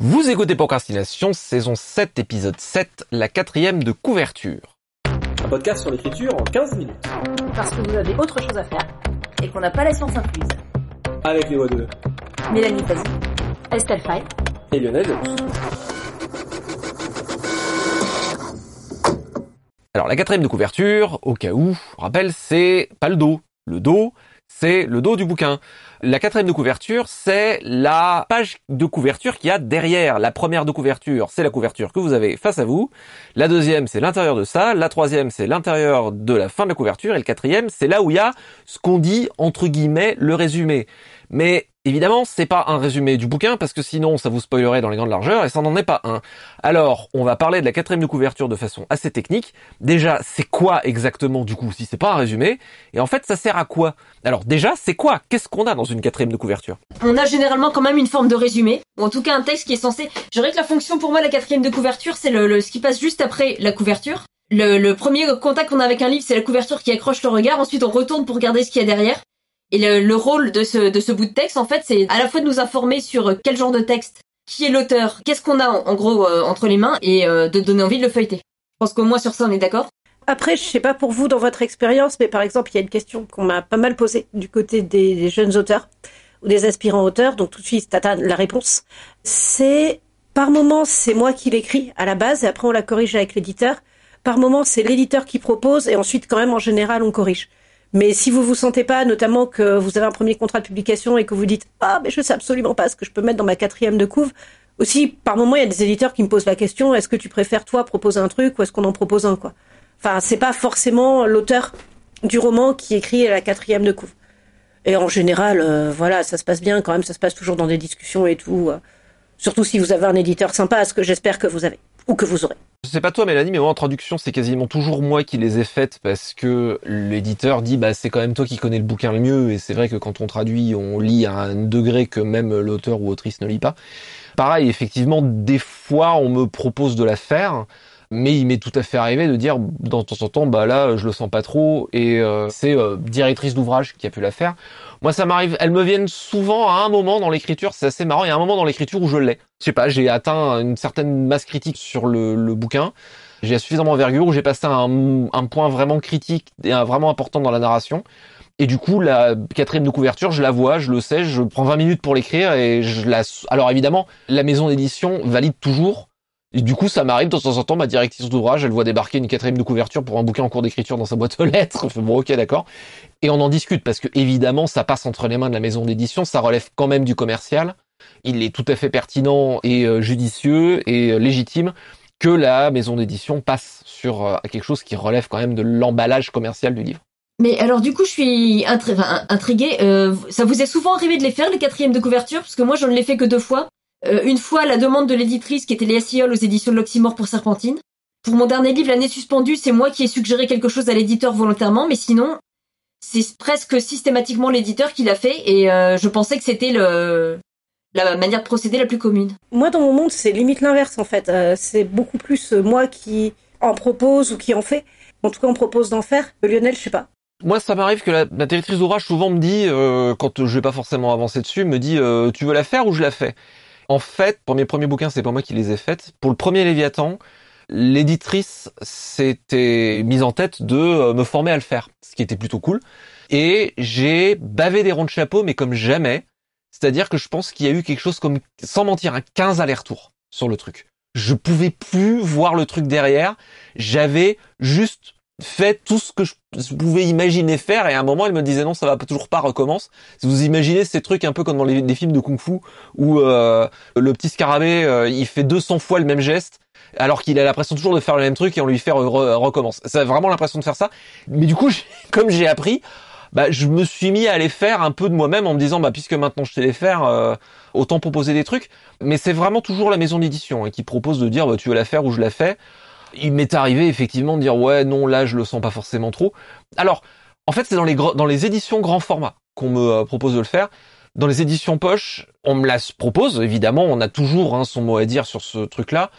Vous écoutez Procrastination, saison 7, épisode 7, la quatrième de couverture. Un podcast sur l'écriture en 15 minutes. Parce que vous avez autre chose à faire et qu'on n'a pas la science incluse. Avec les voix de Mélanie Fazi, Estelle Fay. et Lionel Delous. Alors la quatrième de couverture, au cas où, je rappelle, c'est pas le dos. Le dos, c'est le dos du bouquin. La quatrième de couverture, c'est la page de couverture qu'il y a derrière. La première de couverture, c'est la couverture que vous avez face à vous. La deuxième, c'est l'intérieur de ça. La troisième, c'est l'intérieur de la fin de la couverture. Et le quatrième, c'est là où il y a ce qu'on dit, entre guillemets, le résumé. Mais évidemment, c'est pas un résumé du bouquin parce que sinon ça vous spoilerait dans les grandes largeurs et ça n'en est pas un. Alors, on va parler de la quatrième de couverture de façon assez technique. Déjà, c'est quoi exactement du coup si c'est pas un résumé? Et en fait, ça sert à quoi? Alors déjà, c'est quoi? Qu'est-ce qu'on a dans une quatrième de couverture? On a généralement quand même une forme de résumé, ou en tout cas un texte qui est censé... Je dirais que la fonction pour moi, la quatrième de couverture, c'est le, ce qui passe juste après la couverture. Le, le premier contact qu'on a avec un livre, c'est la couverture qui accroche le regard. Ensuite, on retourne pour regarder ce qu'il y a derrière. Et le, le rôle de ce, de ce bout de texte, en fait, c'est à la fois de nous informer sur quel genre de texte, qui est l'auteur, qu'est-ce qu'on a en, en gros euh, entre les mains, et euh, de donner envie de le feuilleter. Je pense qu'au moins sur ça, on est d'accord. Après, je sais pas pour vous dans votre expérience, mais par exemple, il y a une question qu'on m'a pas mal posée du côté des, des jeunes auteurs ou des aspirants auteurs. Donc tout de suite, tata, la réponse, c'est par moment, c'est moi qui l'écris à la base et après on la corrige avec l'éditeur. Par moment, c'est l'éditeur qui propose et ensuite, quand même, en général, on corrige. Mais si vous vous sentez pas, notamment que vous avez un premier contrat de publication et que vous dites ah mais je sais absolument pas ce que je peux mettre dans ma quatrième de couve. Aussi, par moment, il y a des éditeurs qui me posent la question est-ce que tu préfères toi proposer un truc ou est-ce qu'on en propose un quoi? Enfin, c'est pas forcément l'auteur du roman qui écrit la quatrième de couve. Et en général, euh, voilà, ça se passe bien quand même, ça se passe toujours dans des discussions et tout. euh. surtout si vous avez un éditeur sympa, ce que j'espère que vous avez ou que vous aurez. Je sais pas toi Mélanie, mais moi en traduction c'est quasiment toujours moi qui les ai faites parce que l'éditeur dit bah c'est quand même toi qui connais le bouquin le mieux et c'est vrai que quand on traduit on lit à un degré que même l'auteur ou autrice ne lit pas. Pareil, effectivement, des fois on me propose de la faire, mais il m'est tout à fait arrivé de dire dans temps en temps bah là je le sens pas trop et euh, c'est euh, directrice d'ouvrage qui a pu la faire. Moi ça m'arrive, elles me viennent souvent à un moment dans l'écriture, c'est assez marrant, il y a un moment dans l'écriture où je l'ai. Je sais pas, j'ai atteint une certaine masse critique sur le, le bouquin, j'ai suffisamment d'envergure où j'ai passé un, un point vraiment critique et un, vraiment important dans la narration. Et du coup, la quatrième de couverture, je la vois, je le sais, je prends 20 minutes pour l'écrire et je la... Alors évidemment, la maison d'édition valide toujours. Et du coup, ça m'arrive de temps en temps, ma directrice d'ouvrage, elle voit débarquer une quatrième de couverture pour un bouquin en cours d'écriture dans sa boîte aux lettres. Bon, ok, d'accord. Et on en discute parce que évidemment, ça passe entre les mains de la maison d'édition, ça relève quand même du commercial. Il est tout à fait pertinent et euh, judicieux et euh, légitime que la maison d'édition passe sur euh, quelque chose qui relève quand même de l'emballage commercial du livre. Mais alors du coup, je suis intriguée. Ça vous est souvent arrivé de les faire, les quatrièmes de couverture? Parce que moi, je ne l'ai fait que deux fois. Euh, une fois, la demande de l'éditrice qui était Léa Siol aux éditions de l'Oxymore pour Serpentine. Pour mon dernier livre, L'année suspendue, c'est moi qui ai suggéré quelque chose à l'éditeur volontairement, mais sinon, c'est presque systématiquement l'éditeur qui l'a fait, et euh, je pensais que c'était le la manière de procéder la plus commune. Moi, dans mon monde, c'est limite l'inverse en fait. Euh, c'est beaucoup plus euh, moi qui en propose ou qui en fait. En tout cas, on propose d'en faire. Euh, Lionel, je sais pas. Moi, ça m'arrive que la, la directrice d'ouvrage souvent me dit, euh, quand je vais pas forcément avancer dessus, me dit euh, tu veux la faire ou je la fais? En fait, pour mes premiers bouquins, c'est pas moi qui les ai faites. Pour le premier Léviathan, l'éditrice s'était mise en tête de euh, me former à le faire, ce qui était plutôt cool. Et j'ai bavé des ronds de chapeau, mais comme jamais. C'est-à-dire que je pense qu'il y a eu quelque chose comme, sans mentir, un 15 allers-retours sur le truc. Je pouvais plus voir le truc derrière. J'avais juste fait tout ce que je pouvais imaginer faire et à un moment elle me disait non ça va toujours pas recommence. Vous imaginez ces trucs un peu comme dans les, films de kung-fu où euh, le petit scarabée euh, il fait 200 fois le même geste alors qu'il a l'impression toujours de faire le même truc et on lui fait re- re- recommence. Ça a vraiment l'impression de faire ça. Mais du coup comme j'ai appris bah je me suis mis à les faire un peu de moi-même en me disant bah puisque maintenant je sais les faire euh, autant proposer des trucs. Mais c'est vraiment toujours la maison d'édition hein, qui propose de dire bah, tu veux la faire ou je la fais il m'est arrivé effectivement de dire ouais non là je le sens pas forcément trop. Alors en fait c'est dans les dans les éditions grand format qu'on me euh, propose de le faire. Dans les éditions poche, on me la propose évidemment, on a toujours hein, son mot à dire sur ce truc là.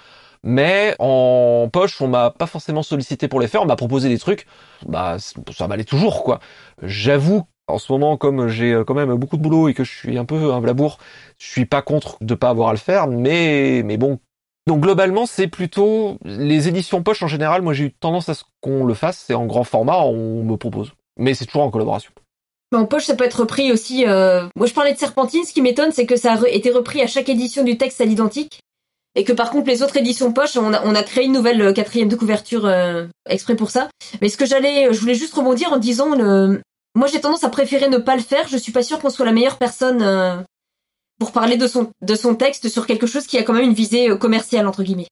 Mais en poche, on m'a pas forcément sollicité pour les faire, on m'a proposé des trucs, bah ça m'allait toujours quoi. J'avoue En ce moment, comme j'ai euh, quand même beaucoup de boulot et que je suis un peu un labour, je suis pas contre de pas avoir à le faire, mais mais bon. Donc globalement, c'est plutôt les éditions poche en général. Moi, j'ai eu tendance à ce qu'on le fasse, c'est en grand format, on me propose, mais c'est toujours en collaboration. Mais en poche, ça peut être repris aussi. Euh... Moi, je parlais de Serpentine. Ce qui m'étonne, c'est que ça a été repris à chaque édition du texte à l'identique, et que par contre, les autres éditions poche, on a, créé une nouvelle euh, quatrième de couverture euh, exprès pour ça. Mais ce que j'allais, je voulais juste rebondir en disant, moi, j'ai tendance à préférer ne pas le faire. Je suis pas sûre qu'on soit la meilleure personne pour parler de son de son texte sur quelque chose qui a quand même une visée commerciale entre guillemets.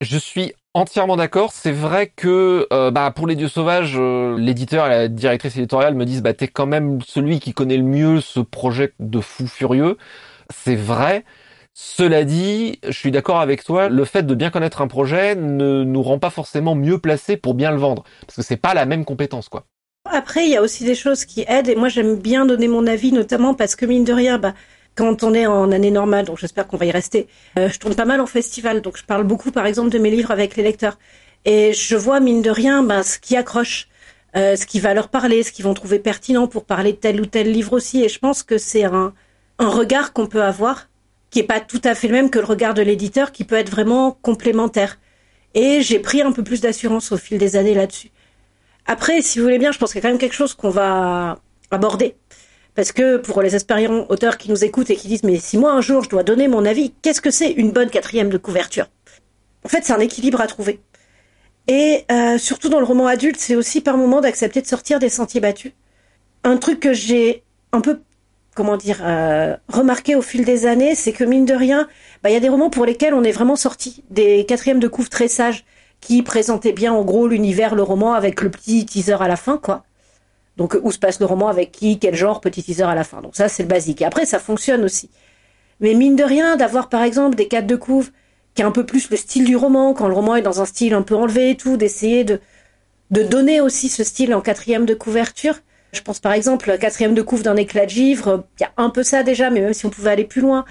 Je suis entièrement d'accord. C'est vrai que euh, bah, pour les dieux sauvages, euh, l'éditeur et la directrice éditoriale me disent bah t'es quand même celui qui connaît le mieux ce projet de fou furieux. C'est vrai. Cela dit, je suis d'accord avec toi. Le fait de bien connaître un projet ne nous rend pas forcément mieux placés pour bien le vendre, parce que c'est pas la même compétence, quoi. Après, il y a aussi des choses qui aident, et moi j'aime bien donner mon avis, notamment parce que mine de rien, bah quand on est en année normale, donc j'espère qu'on va y rester, euh, je tourne pas mal en festival, donc je parle beaucoup par exemple de mes livres avec les lecteurs. Et je vois mine de rien ben, ce qui accroche, euh, ce qui va leur parler, ce qu'ils vont trouver pertinent pour parler de tel ou tel livre aussi. Et je pense que c'est un, un regard qu'on peut avoir qui est pas tout à fait le même que le regard de l'éditeur, qui peut être vraiment complémentaire. Et j'ai pris un peu plus d'assurance au fil des années là-dessus. Après, si vous voulez bien, je pense qu'il y a quand même quelque chose qu'on va aborder. Parce que pour les aspirants auteurs qui nous écoutent et qui disent mais si moi un jour je dois donner mon avis, qu'est-ce que c'est une bonne quatrième de couverture? En fait, c'est un équilibre à trouver. Et euh, surtout dans le roman adulte, c'est aussi par moment d'accepter de sortir des sentiers battus. Un truc que j'ai un peu, comment dire, euh, remarqué au fil des années, c'est que mine de rien, bah, il y a des romans pour lesquels on est vraiment sorti des quatrièmes de couve très sages qui présentaient bien en gros l'univers, le roman avec le petit teaser à la fin, quoi. Donc où se passe le roman, avec qui, quel genre, petit teaser à la fin. Donc ça c'est le basique. Et après ça fonctionne aussi. Mais mine de rien, d'avoir par exemple des cadres de couve qui est un peu plus le style du roman, quand le roman est dans un style un peu enlevé et tout, d'essayer de, de donner aussi ce style en quatrième de couverture. Je pense par exemple quatrième de couve d'un éclat de givre, il y a un peu ça déjà, mais même si on pouvait aller plus loin.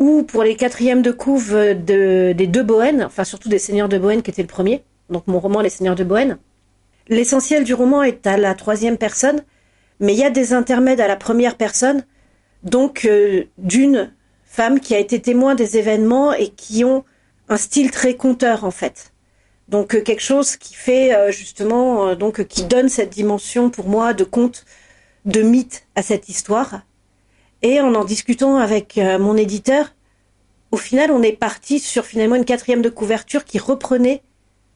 Ou pour les quatrièmes de couve de, des deux Bohènes, enfin surtout des Seigneurs de Bohène qui était le premier, donc mon roman Les Seigneurs de Bohène. L'essentiel du roman est à la troisième personne, mais il y a des intermèdes à la première personne, donc euh, d'une femme qui a été témoin des événements et qui ont un style très conteur en fait. Donc euh, quelque chose qui fait euh, justement donc qui donne cette dimension pour moi de conte, de mythe à cette histoire. Et en en discutant avec mon éditeur, au final on est parti sur finalement une quatrième de couverture qui reprenait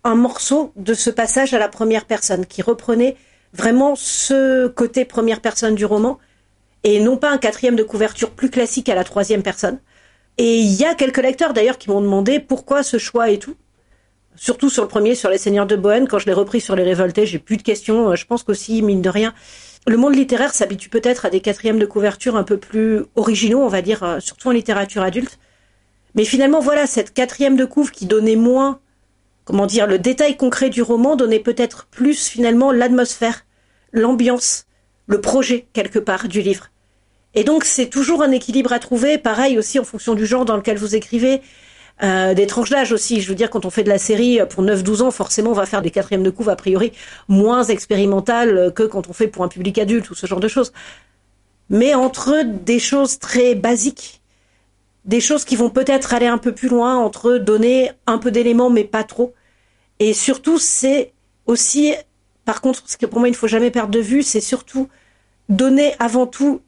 un morceau de ce passage à la première personne, qui reprenait vraiment ce côté première personne du roman, et non pas un quatrième de couverture plus classique à la troisième personne. Et il y a quelques lecteurs d'ailleurs qui m'ont demandé pourquoi ce choix et tout. Surtout sur le premier, sur les Seigneurs de Bohème, quand je l'ai repris sur les Révoltés, j'ai plus de questions. Je pense qu'aussi, mine de rien, le monde littéraire s'habitue peut-être à des quatrièmes de couverture un peu plus originaux, on va dire, euh, surtout en littérature adulte. Mais finalement, voilà, cette quatrième de couve qui donnait moins comment dire, le détail concret du roman donnait peut-être plus finalement l'atmosphère, l'ambiance, le projet quelque part du livre. Et donc c'est toujours un équilibre à trouver, pareil aussi en fonction du genre dans lequel vous écrivez, euh, des tranches d'âge aussi. Je veux dire, quand on fait de la série pour 9-12 ans, forcément on va faire des quatrièmes de couve a priori moins expérimentales que quand on fait pour un public adulte ou ce genre de choses. Mais entre des choses très basiques, des choses qui vont peut-être aller un peu plus loin, entre donner un peu d'éléments mais pas trop, et surtout, c'est aussi, par contre, ce que pour moi il ne faut jamais perdre de vue, c'est surtout donner avant tout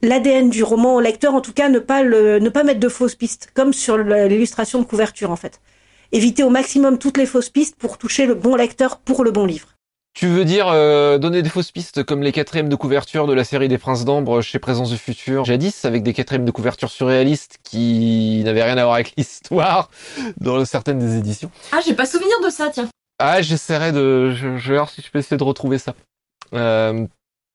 l'ADN du roman au lecteur, en tout cas ne pas le, ne pas mettre de fausses pistes, comme sur l'illustration de couverture en fait. Éviter au maximum toutes les fausses pistes pour toucher le bon lecteur pour le bon livre. Tu veux dire euh, donner des fausses pistes comme les quatrièmes de couverture de la série des Princes d'Ambre chez Présence du Futur jadis, avec des quatrièmes de couverture surréalistes qui n'avaient rien à voir avec l'histoire dans certaines des éditions. Ah, j'ai pas souvenir de ça, tiens. Ah, j'essaierai de... Je, je vais voir si je peux essayer de retrouver ça. Euh,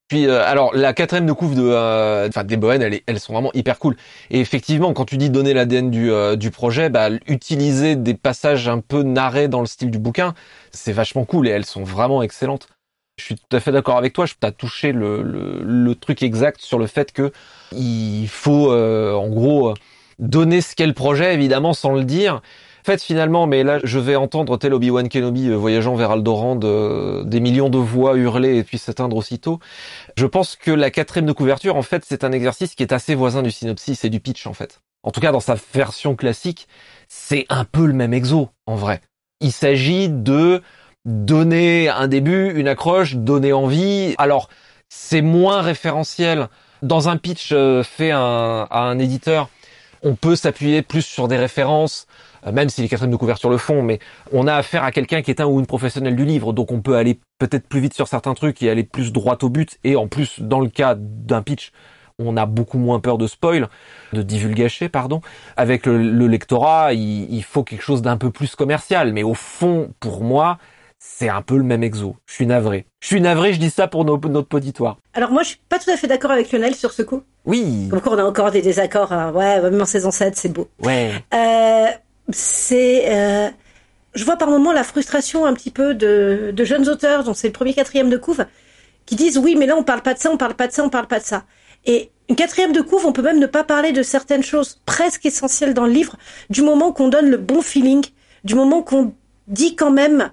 puis euh, alors la quatrième de couve de, euh, enfin des Bohènes, elles, sont vraiment hyper cool. Et effectivement, quand tu dis donner l'ADN du, euh, du projet, bah, utiliser des passages un peu narrés dans le style du bouquin, c'est vachement cool et elles sont vraiment excellentes. Je suis tout à fait d'accord avec toi. Je t'as touché le, truc exact sur le fait que il faut en gros donner ce qu'est le projet, évidemment, sans le dire fait, finalement, mais là, je vais entendre tel Obi-Wan Kenobi euh, voyageant vers Alderaan, euh, des millions de voix hurler et puis s'éteindre aussitôt. Je pense que la quatrième de couverture, en fait, c'est un exercice qui est assez voisin du synopsis et du pitch, en fait. En tout cas, dans sa version classique, c'est un peu le même exo, en vrai. Il s'agit de donner un début, une accroche, donner envie. Alors, c'est moins référentiel. Dans un pitch euh, fait à un éditeur, on peut s'appuyer plus sur des références, euh, même si les quatrièmes de couverture le font, mais on a affaire à quelqu'un qui est un ou une professionnelle du livre, donc on peut aller peut-être plus vite sur certains trucs et aller plus droit au but, et en plus, dans le cas d'un pitch, on a beaucoup moins peur de spoil, de divulgacher, pardon. Avec le, lectorat, il, faut quelque chose d'un peu plus commercial, mais au fond, pour moi, c'est un peu le même exo. Je suis navré. Je suis navré, je dis ça pour notre auditoire. Alors moi, je suis pas tout à fait d'accord avec Lionel sur ce coup. Oui. Comme quoi, on a encore des désaccords. Hein. Ouais, même en saison 7, c'est beau. Ouais. Euh, c'est... Euh, je vois par moments la frustration un petit peu de, de jeunes auteurs, dont c'est le premier quatrième de couve, qui disent oui, mais là, on parle pas de ça, on parle pas de ça, on parle pas de ça. Et une quatrième de couve, on peut même ne pas parler de certaines choses presque essentielles dans le livre, du moment qu'on donne le bon feeling, du moment qu'on dit quand même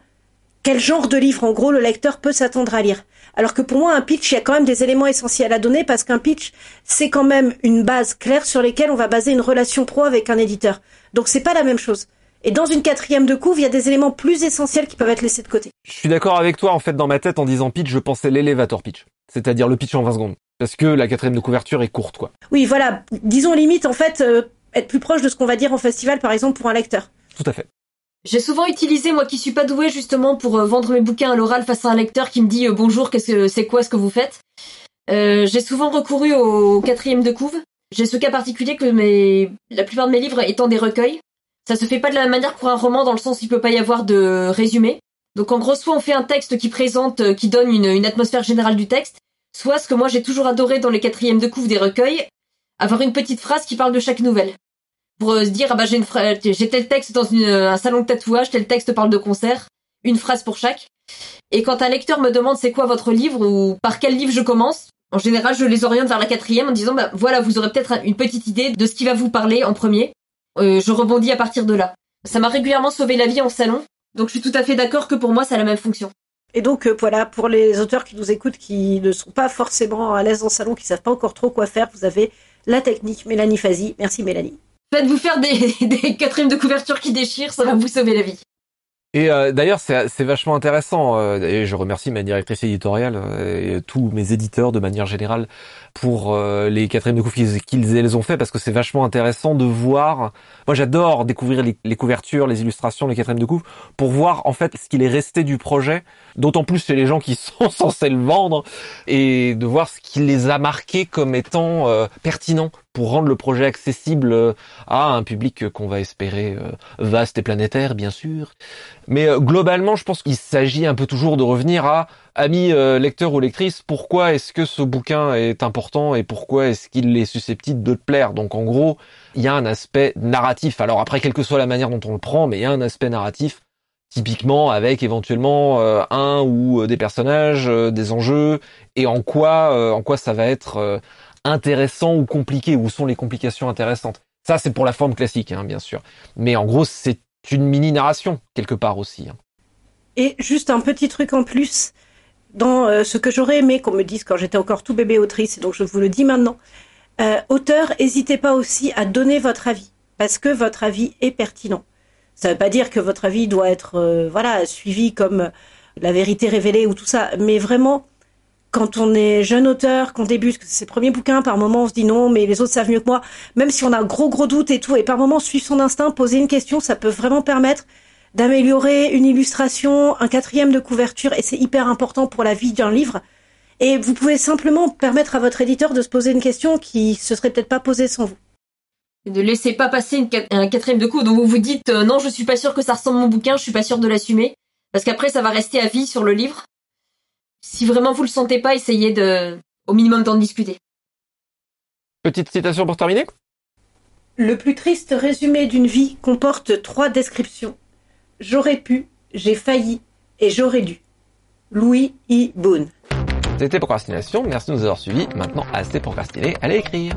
quel genre de livre, en gros, le lecteur peut s'attendre à lire. Alors que pour moi, un pitch, il y a quand même des éléments essentiels à donner parce qu'un pitch, c'est quand même une base claire sur lesquelles on va baser une relation pro avec un éditeur. Donc c'est pas la même chose. Et dans une quatrième de couve, il y a des éléments plus essentiels qui peuvent être laissés de côté. Je suis d'accord avec toi. En fait, dans ma tête, en disant pitch, je pensais l'élévateur pitch. C'est-à-dire le pitch en 20 secondes. Parce que la quatrième de couverture est courte, quoi. Oui, voilà. Disons limite, en fait, euh, être plus proche de ce qu'on va dire en festival, par exemple, pour un lecteur. Tout à fait. J'ai souvent utilisé, moi qui suis pas douée justement pour euh, vendre mes bouquins à l'oral face à un lecteur qui me dit euh, bonjour, qu'est-ce que c'est quoi ce que vous faites? Euh, j'ai souvent recouru au quatrième de couve. J'ai ce cas particulier que mes, la plupart de mes livres étant des recueils, ça se fait pas de la même manière pour un roman dans le sens où il peut pas y avoir de résumé. Donc en gros, soit on fait un texte qui présente, qui donne une, une atmosphère générale du texte, soit ce que moi j'ai toujours adoré dans les quatrièmes de couve des recueils, avoir une petite phrase qui parle de chaque nouvelle pour euh, se dire ah bah j'ai une j'ai tel texte dans une, un salon de tatouage, tel texte parle de concert, une phrase pour chaque. Et quand un lecteur me demande c'est quoi votre livre ou par quel livre je commence, en général je les oriente vers la quatrième en disant bah voilà vous aurez peut-être une petite idée de ce qui va vous parler en premier. Euh, je rebondis à partir de là. Ça m'a régulièrement sauvé la vie en salon, donc je suis tout à fait d'accord que pour moi ça a la même fonction. Et donc euh, voilà, pour les auteurs qui nous écoutent, qui ne sont pas forcément à l'aise en salon, qui savent pas encore trop quoi faire, vous avez la technique Mélanie Fazi. Merci Mélanie. Faites-vous faire des, des quatrièmes de couverture qui déchirent, ça va vous sauver la vie. Et euh, d'ailleurs, c'est vachement intéressant. Euh, et je remercie ma directrice éditoriale euh, et tous mes éditeurs de manière générale pour les quatrièmes de couverture qu'ils les ont fait parce que c'est vachement intéressant de voir. Moi, j'adore découvrir les, couvertures, les illustrations, les quatrièmes de couve pour voir en fait ce qu'il est resté du projet. D'autant plus chez les gens qui sont censés le vendre et de voir ce qui les a marqués comme étant pertinent pour rendre le projet accessible euh, à un public qu'on va espérer euh, vaste et planétaire, bien sûr. Mais euh, globalement, je pense qu'il s'agit un peu toujours de revenir à amis lecteurs ou lectrices, pourquoi est-ce que ce bouquin est important et pourquoi est-ce qu'il est susceptible de te plaire? Donc en gros, il y a un aspect narratif. Alors après, quelle que soit la manière dont on le prend, mais il y a un aspect narratif typiquement avec éventuellement un ou des personnages, des enjeux et en quoi en quoi ça va être intéressant ou compliqué, où sont les complications intéressantes. Ça, c'est pour la forme classique, hein, bien sûr. Mais en gros, c'est une mini-narration, quelque part aussi. Hein. Et juste un petit truc en plus, dans euh, ce que j'aurais aimé qu'on me dise quand j'étais encore tout bébé autrice, donc je vous le dis maintenant, euh, auteur, n'hésitez pas aussi à donner votre avis, parce que votre avis est pertinent. Ça ne veut pas dire que votre avis doit être euh, voilà suivi comme la vérité révélée ou tout ça, mais vraiment quand on est jeune auteur, qu'on débute, ses premiers bouquins, par moment on se dit non, mais les autres savent mieux que moi, même si on a gros gros doute et tout, et par moment suivre son instinct, poser une question, ça peut vraiment permettre d'améliorer une illustration, un quatrième de couverture, et c'est hyper important pour la vie d'un livre. Et vous pouvez simplement permettre à votre éditeur de se poser une question qui se serait peut-être pas posée sans vous. Ne laissez pas passer un quatrième de coup dont vous vous dites euh, non, je suis pas sûr que ça ressemble à mon bouquin, je suis pas sûr de l'assumer, parce qu'après ça va rester à vie sur le livre si vraiment vous le sentez pas, essayez de, au minimum d'en discuter. Petite citation pour terminer. Le plus triste résumé d'une vie comporte trois descriptions. J'aurais pu, j'ai failli et j'aurais dû. Louis E. Boone. C'était Procrastination, merci de nous avoir suivis. Maintenant, assez procrastiné, allez écrire.